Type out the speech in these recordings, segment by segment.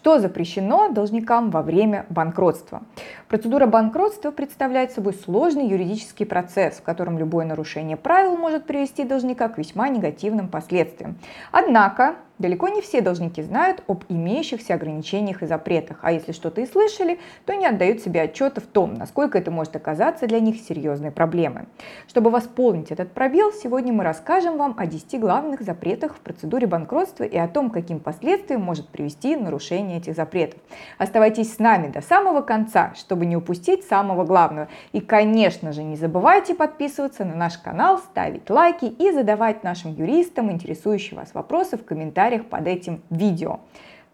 Что запрещено должникам во время банкротства? Процедура банкротства представляет собой сложный юридический процесс, в котором любое нарушение правил может привести должника к весьма негативным последствиям. Однако Далеко не все должники знают об имеющихся ограничениях и запретах, а если что-то и слышали, то не отдают себе отчета в том, насколько это может оказаться для них серьезной проблемой. Чтобы восполнить этот пробел, сегодня мы расскажем вам о 10 главных запретах в процедуре банкротства и о том, каким последствиям может привести нарушение этих запретов. Оставайтесь с нами до самого конца, чтобы не упустить самого главного. И, конечно же, не забывайте подписываться на наш канал, ставить лайки и задавать нашим юристам интересующие вас вопросы в комментариях комментариях под этим видео.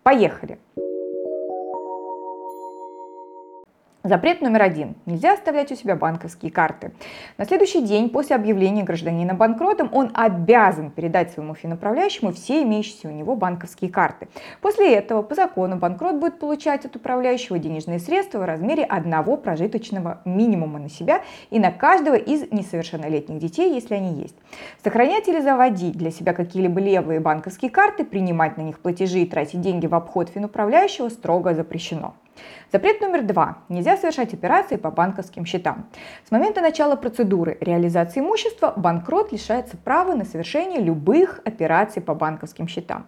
Поехали! Запрет номер один. Нельзя оставлять у себя банковские карты. На следующий день после объявления гражданина банкротом он обязан передать своему финуправляющему все имеющиеся у него банковские карты. После этого по закону банкрот будет получать от управляющего денежные средства в размере одного прожиточного минимума на себя и на каждого из несовершеннолетних детей, если они есть. Сохранять или заводить для себя какие-либо левые банковские карты, принимать на них платежи и тратить деньги в обход финуправляющего строго запрещено. Запрет номер два. Нельзя совершать операции по банковским счетам. С момента начала процедуры реализации имущества банкрот лишается права на совершение любых операций по банковским счетам.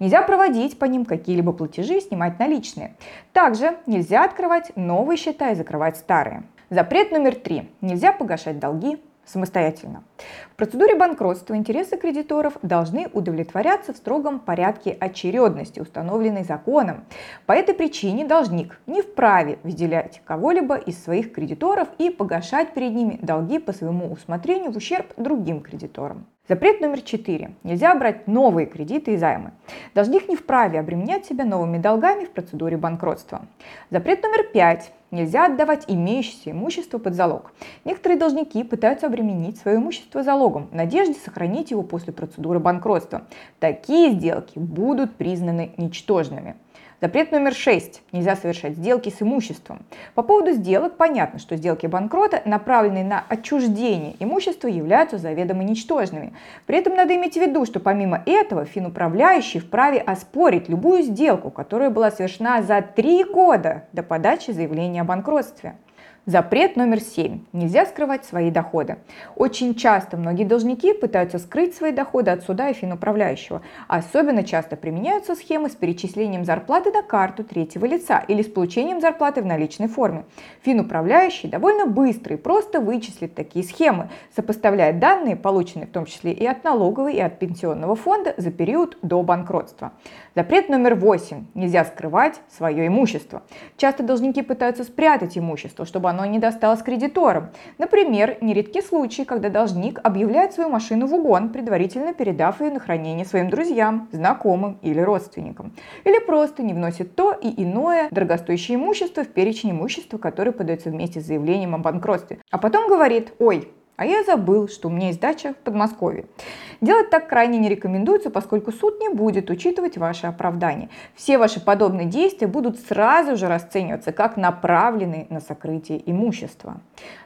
Нельзя проводить по ним какие-либо платежи и снимать наличные. Также нельзя открывать новые счета и закрывать старые. Запрет номер три. Нельзя погашать долги самостоятельно. В процедуре банкротства интересы кредиторов должны удовлетворяться в строгом порядке очередности, установленной законом. По этой причине должник не вправе выделять кого-либо из своих кредиторов и погашать перед ними долги по своему усмотрению в ущерб другим кредиторам. Запрет номер четыре. Нельзя брать новые кредиты и займы. Должник не вправе обременять себя новыми долгами в процедуре банкротства. Запрет номер пять. Нельзя отдавать имеющееся имущество под залог. Некоторые должники пытаются обременить свое имущество залогом в надежде сохранить его после процедуры банкротства. Такие сделки будут признаны ничтожными. Запрет номер шесть. Нельзя совершать сделки с имуществом. По поводу сделок понятно, что сделки банкрота, направленные на отчуждение имущества, являются заведомо ничтожными. При этом надо иметь в виду, что помимо этого финуправляющий вправе оспорить любую сделку, которая была совершена за три года до подачи заявления о банкротстве. Запрет номер семь. Нельзя скрывать свои доходы. Очень часто многие должники пытаются скрыть свои доходы от суда и финуправляющего. Особенно часто применяются схемы с перечислением зарплаты на карту третьего лица или с получением зарплаты в наличной форме. Финуправляющий довольно быстро и просто вычислит такие схемы, сопоставляя данные, полученные в том числе и от налоговой, и от пенсионного фонда за период до банкротства. Запрет номер восемь. Нельзя скрывать свое имущество. Часто должники пытаются спрятать имущество, чтобы оно не досталось кредиторам. Например, нередки случаи, когда должник объявляет свою машину в угон, предварительно передав ее на хранение своим друзьям, знакомым или родственникам. Или просто не вносит то и иное дорогостоящее имущество в перечень имущества, которое подается вместе с заявлением о банкротстве. А потом говорит, ой, а я забыл, что у меня есть дача в Подмосковье. Делать так крайне не рекомендуется, поскольку суд не будет учитывать ваши оправдания. Все ваши подобные действия будут сразу же расцениваться как направленные на сокрытие имущества.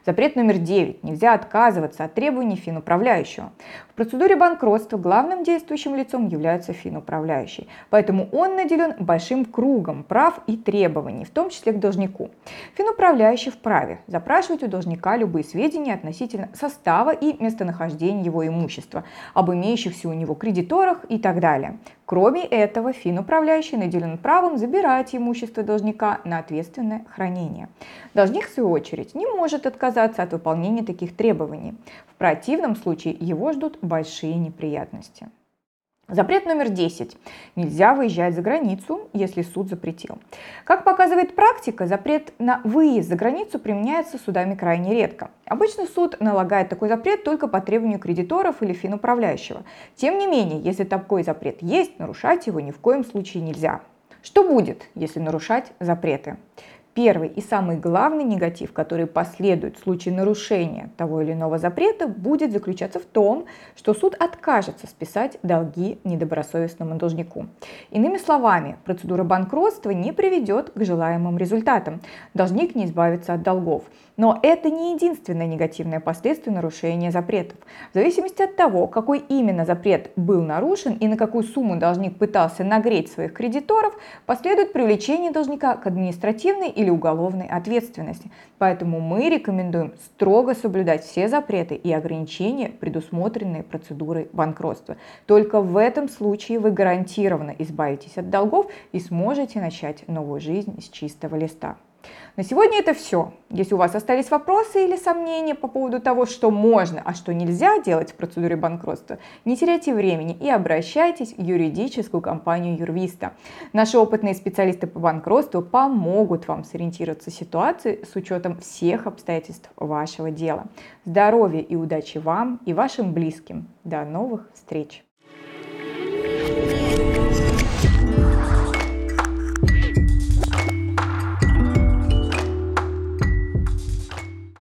Запрет номер 9. Нельзя отказываться от требований финуправляющего. В процедуре банкротства главным действующим лицом является финуправляющий, поэтому он наделен большим кругом прав и требований, в том числе к должнику. Финуправляющий вправе запрашивать у должника любые сведения относительно состава и местонахождения его имущества, об имеющихся у него кредиторах и так далее. Кроме этого, финуправляющий наделен правом забирать имущество должника на ответственное хранение. Должник, в свою очередь, не может отказаться от выполнения таких требований. В противном случае его ждут большие неприятности. Запрет номер 10. Нельзя выезжать за границу, если суд запретил. Как показывает практика, запрет на выезд за границу применяется судами крайне редко. Обычно суд налагает такой запрет только по требованию кредиторов или финуправляющего. Тем не менее, если такой запрет есть, нарушать его ни в коем случае нельзя. Что будет, если нарушать запреты? Первый и самый главный негатив, который последует в случае нарушения того или иного запрета, будет заключаться в том, что суд откажется списать долги недобросовестному должнику. Иными словами, процедура банкротства не приведет к желаемым результатам. Должник не избавится от долгов. Но это не единственное негативное последствие нарушения запретов. В зависимости от того, какой именно запрет был нарушен и на какую сумму должник пытался нагреть своих кредиторов, последует привлечение должника к административной или уголовной ответственности. Поэтому мы рекомендуем строго соблюдать все запреты и ограничения, предусмотренные процедурой банкротства. Только в этом случае вы гарантированно избавитесь от долгов и сможете начать новую жизнь с чистого листа. На сегодня это все. Если у вас остались вопросы или сомнения по поводу того, что можно, а что нельзя делать в процедуре банкротства, не теряйте времени и обращайтесь в юридическую компанию Юрвиста. Наши опытные специалисты по банкротству помогут вам сориентироваться в ситуации с учетом всех обстоятельств вашего дела. Здоровья и удачи вам и вашим близким. До новых встреч!